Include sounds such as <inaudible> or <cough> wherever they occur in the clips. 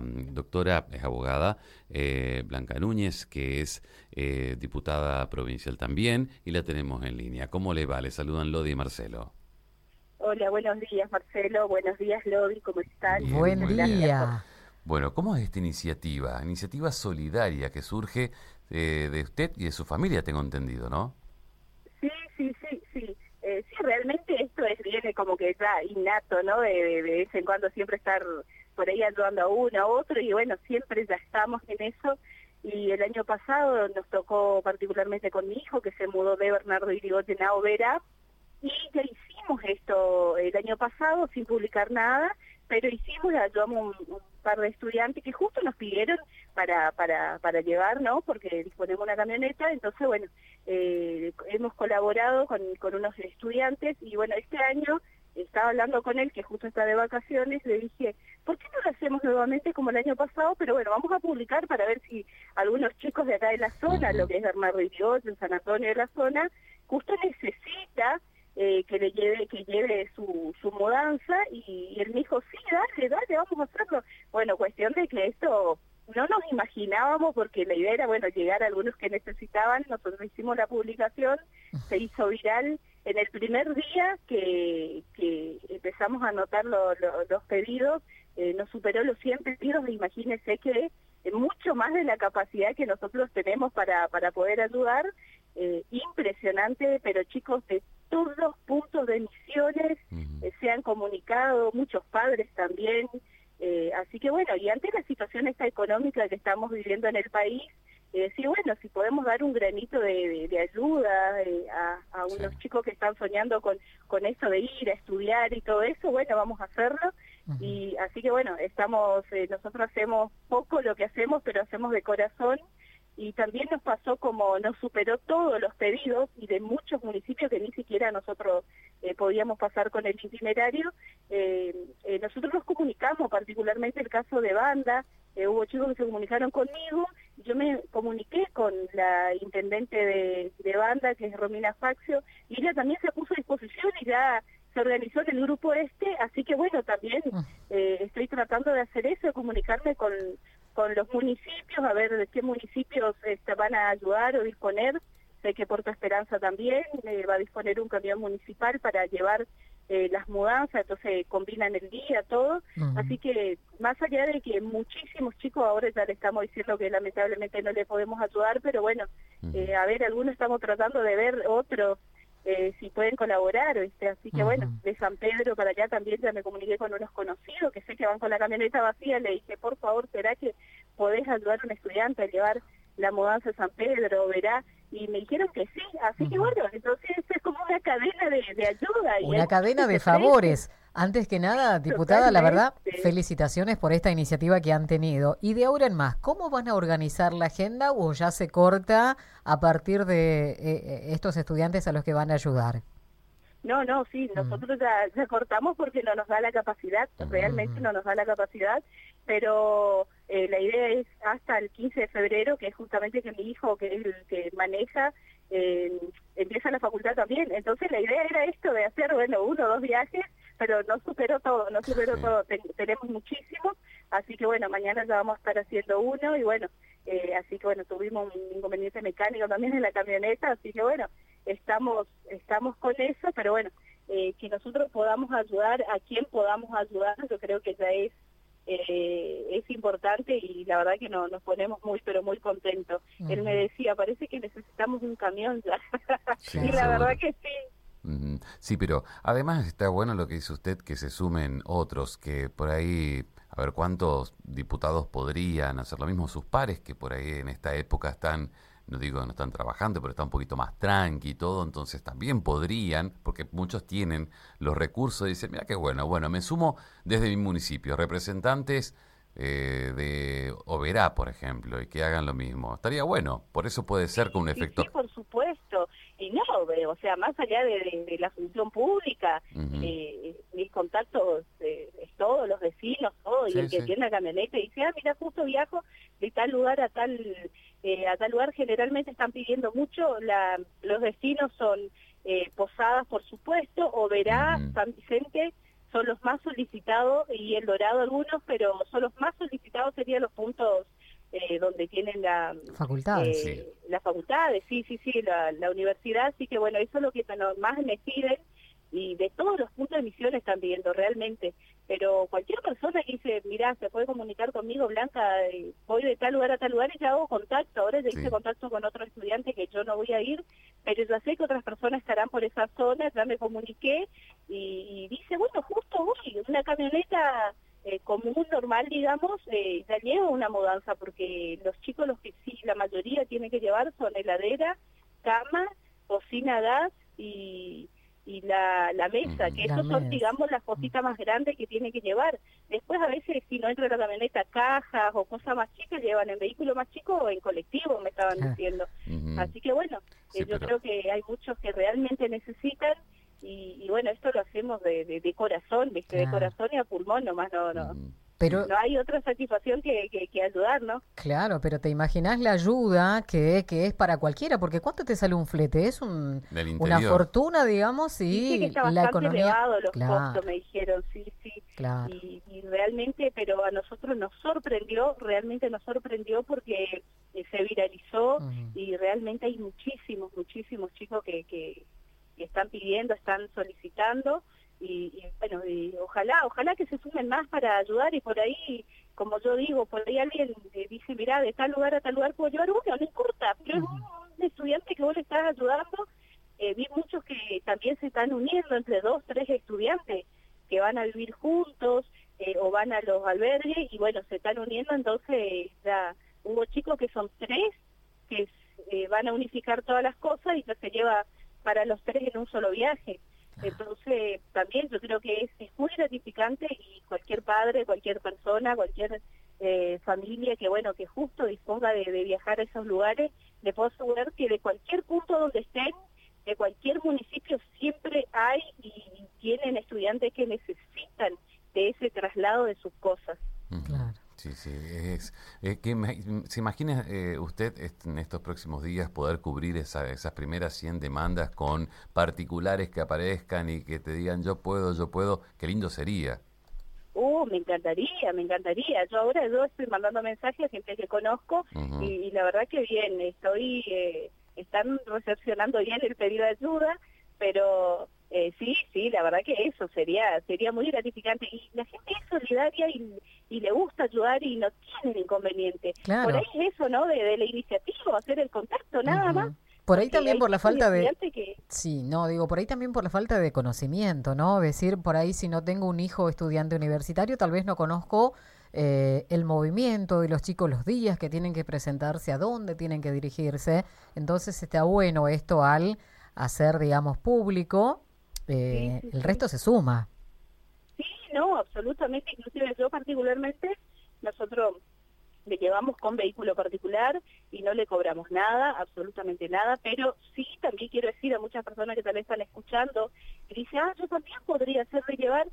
doctora, es abogada, eh, Blanca Núñez, que es eh, diputada provincial también, y la tenemos en línea. ¿Cómo le va? Le saludan Lodi y Marcelo. Hola, buenos días Marcelo, buenos días Lodi, ¿cómo están? Buen día. Bueno, ¿cómo es esta iniciativa? Iniciativa solidaria que surge eh, de usted y de su familia, tengo entendido, ¿no? Sí, sí, sí, sí. sí, realmente esto es viene como que ya innato, ¿no? De, de, de vez en cuando siempre estar por ahí ayudando a uno, a otro, y bueno, siempre ya estamos en eso. Y el año pasado nos tocó particularmente con mi hijo, que se mudó de Bernardo Irigoyen a Overa, y ya hicimos esto el año pasado sin publicar nada, pero hicimos, ayudamos un, un par de estudiantes que justo nos pidieron para, para, para llevar, ¿no? Porque disponemos una camioneta, entonces, bueno, eh, hemos colaborado con, con unos estudiantes y, bueno, este año estaba hablando con él, que justo está de vacaciones, le dije, ¿por qué no lo hacemos nuevamente como el año pasado? Pero bueno, vamos a publicar para ver si algunos chicos de acá de la zona, lo que es Bernardo Dios, en San Antonio de la zona, justo necesita eh, que le lleve que lleve su, su mudanza y, y él me dijo, sí, dale, dale, vamos a hacerlo. Bueno, cuestión de que esto no nos imaginábamos porque la idea era, bueno, llegar a algunos que necesitaban, nosotros hicimos la publicación, se hizo viral en el primer día que, que empezamos a anotar lo, lo, los pedidos, eh, nos superó los 100 pedidos, imagínense que eh, mucho más de la capacidad que nosotros tenemos para, para poder ayudar, eh, impresionante, pero chicos de todos los puntos de misiones uh -huh. se han comunicado, muchos padres también, eh, así que bueno, y ante la situación esta económica que estamos viviendo en el país, eh, decir, bueno, si podemos dar un granito de, de, de ayuda eh, a, a, unos sí. chicos que están soñando con, con esto de ir a estudiar y todo eso, bueno, vamos a hacerlo. Uh -huh. Y así que bueno, estamos, eh, nosotros hacemos poco lo que hacemos, pero hacemos de corazón. Y también nos pasó como nos superó todos los pedidos y de muchos municipios que ni siquiera nosotros eh, podíamos pasar con el itinerario. Eh, nosotros nos comunicamos, particularmente el caso de Banda, hubo chicos que se comunicaron conmigo, yo me comuniqué con la intendente de, de Banda, que es Romina Faxio, y ella también se puso a disposición y ya se organizó en el grupo este, así que bueno, también ah. eh, estoy tratando de hacer eso, de comunicarme con, con los municipios, a ver de qué municipios este, van a ayudar o disponer. Sé que Puerto Esperanza también eh, va a disponer un camión municipal para llevar eh, las mudanzas, entonces combinan el día, todo. Uh -huh. Así que más allá de que muchísimos chicos ahora ya le estamos diciendo que lamentablemente no le podemos ayudar, pero bueno, uh -huh. eh, a ver, algunos estamos tratando de ver otros eh, si pueden colaborar, ¿viste? así que uh -huh. bueno, de San Pedro para allá también ya me comuniqué con unos conocidos que sé que van con la camioneta vacía, le dije, por favor, ¿será que podés ayudar a un estudiante a llevar la mudanza a San Pedro, verá? Y me dijeron que sí, así uh -huh. que bueno, entonces es como una cadena de, de ayuda. Una cadena de favores. Antes que nada, diputada, Totalmente. la verdad, felicitaciones por esta iniciativa que han tenido. Y de ahora en más, ¿cómo van a organizar la agenda o ya se corta a partir de eh, estos estudiantes a los que van a ayudar? No, no, sí, nosotros mm. ya, ya, cortamos porque no nos da la capacidad, realmente mm. no nos da la capacidad, pero eh, la idea es hasta el 15 de febrero, que es justamente que mi hijo, que es el que maneja, eh, empieza la facultad también. Entonces la idea era esto de hacer, bueno, uno o dos viajes pero no superó todo, no superó sí. todo, Ten, tenemos muchísimos, así que bueno, mañana ya vamos a estar haciendo uno y bueno, eh, así que bueno, tuvimos un inconveniente mecánico también en la camioneta, así que bueno, estamos, estamos con eso, pero bueno, eh, que nosotros podamos ayudar a quien podamos ayudar, yo creo que ya es eh, es importante y la verdad que no, nos ponemos muy pero muy contentos. Uh -huh. Él me decía, parece que necesitamos un camión ya. <laughs> Sí, y la verdad que sí, Sí, pero además está bueno lo que dice usted, que se sumen otros, que por ahí, a ver cuántos diputados podrían hacer lo mismo, sus pares, que por ahí en esta época están, no digo no están trabajando, pero están un poquito más tranqui y todo, entonces también podrían, porque muchos tienen los recursos, y dicen, mira qué bueno, bueno, me sumo desde mi municipio, representantes eh, de Oberá, por ejemplo, y que hagan lo mismo. Estaría bueno, por eso puede ser con un efecto... Sí, por supuesto y no, o sea, más allá de, de, de la función pública, uh -huh. eh, mis contactos, eh, todos los vecinos, todo, sí, y el que tiene la camioneta y dice, ah, mira, justo viajo de tal lugar a tal eh, a tal lugar, generalmente están pidiendo mucho, la, los destinos son eh, Posadas, por supuesto, o Verá, uh -huh. San Vicente, son los más solicitados y el dorado algunos, pero son los más solicitados serían los puntos eh, donde tienen la facultades, eh, las facultades, sí, sí, sí, la, la universidad, así que bueno, eso es lo que más me piden y de todos los puntos de emisión están viendo realmente. Pero cualquier persona que dice, mira, se puede comunicar conmigo, Blanca, voy de tal lugar a tal lugar y ya hago contacto. Ahora ya hice contacto con otro estudiante que yo no voy a ir, pero ya sé que otras personas estarán por esa zona, ya me comuniqué y, dice, bueno, justo voy, una camioneta eh, común, normal, digamos, eh, ya llevo una mudanza porque los chicos, los que sí, la mayoría tienen que llevar son heladera, cama, cocina gas y y la, la mesa, que eso son, digamos, las cositas más grandes que tiene que llevar. Después, a veces, si no entra la camioneta, cajas o cosas más chicas, llevan en vehículo más chico o en colectivo, me estaban diciendo. Así que, bueno, eh, yo creo que hay muchos que realmente necesitan y, bueno, esto lo hacemos de, de, corazón, ¿viste? De corazón y a pulmón nomás, no, no. Pero, no hay otra satisfacción que, que, ayudar, ¿no? Claro, pero te imaginas la ayuda que, que es para cualquiera, porque ¿cuánto te sale un flete? Es un, una fortuna, digamos, y sí, que está la economía. elevado los costos, me dijeron, sí, sí. Claro. Y, realmente, pero a nosotros nos sorprendió, realmente nos sorprendió porque eh, se viralizó y realmente hay muchísimos, muchísimos chicos que, que están pidiendo, están solicitando y, bueno, y ojalá, ojalá que se sumen más para ayudar y por ahí, como yo digo, por ahí alguien dice, mira, de tal lugar a tal lugar puedo llevar uno, no importa, pero es un, estudiante que vos le estás ayudando, eh, vi muchos que también se están uniendo entre dos, tres estudiantes que van a vivir juntos eh, o van a los albergues y bueno, se están uniendo, entonces ya hubo chicos que son tres que eh, van a unificar todas las cosas y que se lleva para los tres en un solo viaje. Entonces, también yo creo que es, muy gratificante y cualquier padre, cualquier persona, cualquier eh, familia que, bueno, que justo disponga de, viajar a esos lugares, le puedo asegurar que de cualquier punto donde estén, de cualquier municipio, siempre hay y tienen estudiantes que necesitan de ese traslado de sus cosas. Sí, sí, es, que se imagina eh, usted en estos próximos días poder cubrir esas primeras 100 demandas con particulares que aparezcan y que te digan yo puedo, yo puedo, qué lindo sería. Uh, me encantaría, me encantaría. Yo ahora yo estoy mandando mensajes a gente que conozco y, la verdad que bien, estoy, eh, están recepcionando bien el pedido de ayuda, pero sí, sí, la verdad que eso sería sería muy gratificante. Y la gente es solidaria y, le gusta ayudar y no tiene inconveniente. Por ahí es eso, ¿no? De, la iniciativa, hacer el contacto, nada más. Por ahí también por la falta de... Sí, no, digo, por ahí también por la falta de conocimiento, ¿no? Decir, por ahí si no tengo un hijo estudiante universitario, tal vez no conozco eh, el movimiento de los chicos, los días que tienen que presentarse, a dónde tienen que dirigirse. Entonces está bueno esto al hacer, digamos, público eh, el resto se suma. Sí, no, absolutamente. Inclusive yo particularmente, nosotros le llevamos con vehículo particular y no le cobramos nada, absolutamente nada, pero sí también quiero decir a muchas personas que tal vez están escuchando y dicen, ah, yo también podría hacerle llevar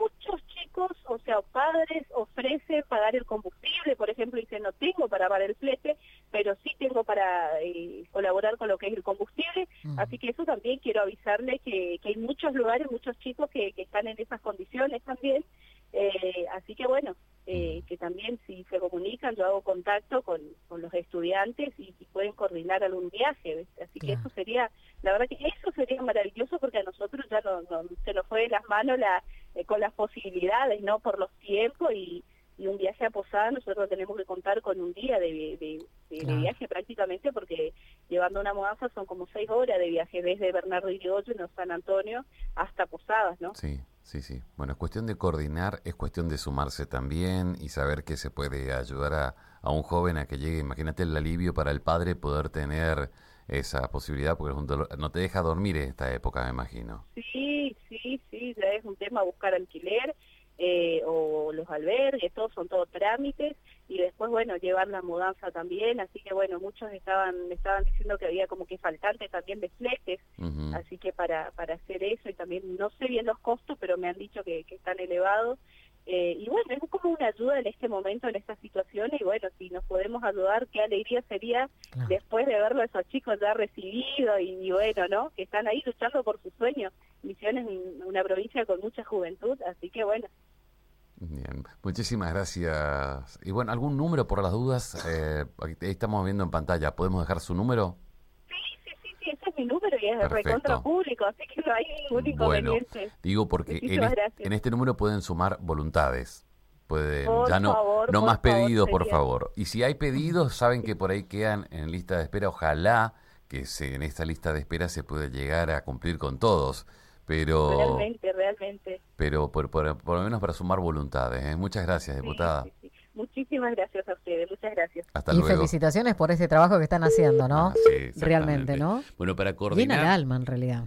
muchos chicos, o sea, padres ofrecen pagar el combustible, por ejemplo, dicen no tengo para pagar el flete, pero sí tengo para eh, colaborar con lo que es el combustible, así que eso también quiero avisarle que, que hay muchos lugares, muchos chicos que, que están en esas condiciones también, eh, así que bueno, eh, que también si se comunican, yo hago contacto con, con los estudiantes y, pueden coordinar algún viaje, así que eso sería, la verdad que eso sería maravilloso porque a nosotros ya no, se nos fue de las manos la eh, con las posibilidades, ¿no? Por los tiempos y, un viaje a Posada nosotros tenemos que contar con un día de, de, viaje prácticamente porque llevando una mudanza son como seis horas de viaje desde Bernardo Irigoyen en San Antonio hasta Posadas, ¿no? Sí, sí, sí. Bueno, es cuestión de coordinar, es cuestión de sumarse también y saber que se puede ayudar a, a un joven a que llegue. Imagínate el alivio para el padre poder tener esa posibilidad porque no te deja dormir en esta época, me imagino. Sí, sí, sí, ya es un tema buscar alquiler eh, o los albergues, todos son todos trámites y después, bueno, llevar la mudanza también, así que bueno, muchos estaban estaban diciendo que había como que faltante también de fletes, así que para, para hacer eso y también no sé bien los costos, pero me han dicho que, que están elevados eh, y bueno, es como una ayuda en este momento, en esta situación, y bueno, si nos podemos ayudar, qué alegría sería después de verlo a esos chicos ya recibidos y, bueno, ¿no? Que están ahí luchando por sus sueños. Misiones una provincia con mucha juventud, así que bueno. Bien, muchísimas gracias. Y bueno, ¿algún número por las dudas? Eh, estamos viendo en pantalla, ¿podemos dejar su número? Sí, sí, sí, sí ese es mi número y es de recontra público, así que no hay ningún inconveniente. Bueno, digo porque en, en, este número pueden sumar voluntades. Pueden, ya no, no más pedidos, por favor. Y si hay pedidos, saben que por ahí quedan en lista de espera. Ojalá que se, en esta lista de espera se pueda llegar a cumplir con todos. Pero, realmente, realmente. Pero por, por, lo menos para sumar voluntades. ¿eh? Muchas gracias, diputada. Muchísimas gracias a ustedes, muchas gracias. Hasta y felicitaciones por este trabajo que están haciendo, ¿no? Ah, sí, Realmente, ¿no? Bueno, para coordinar... Bien al alma, en realidad.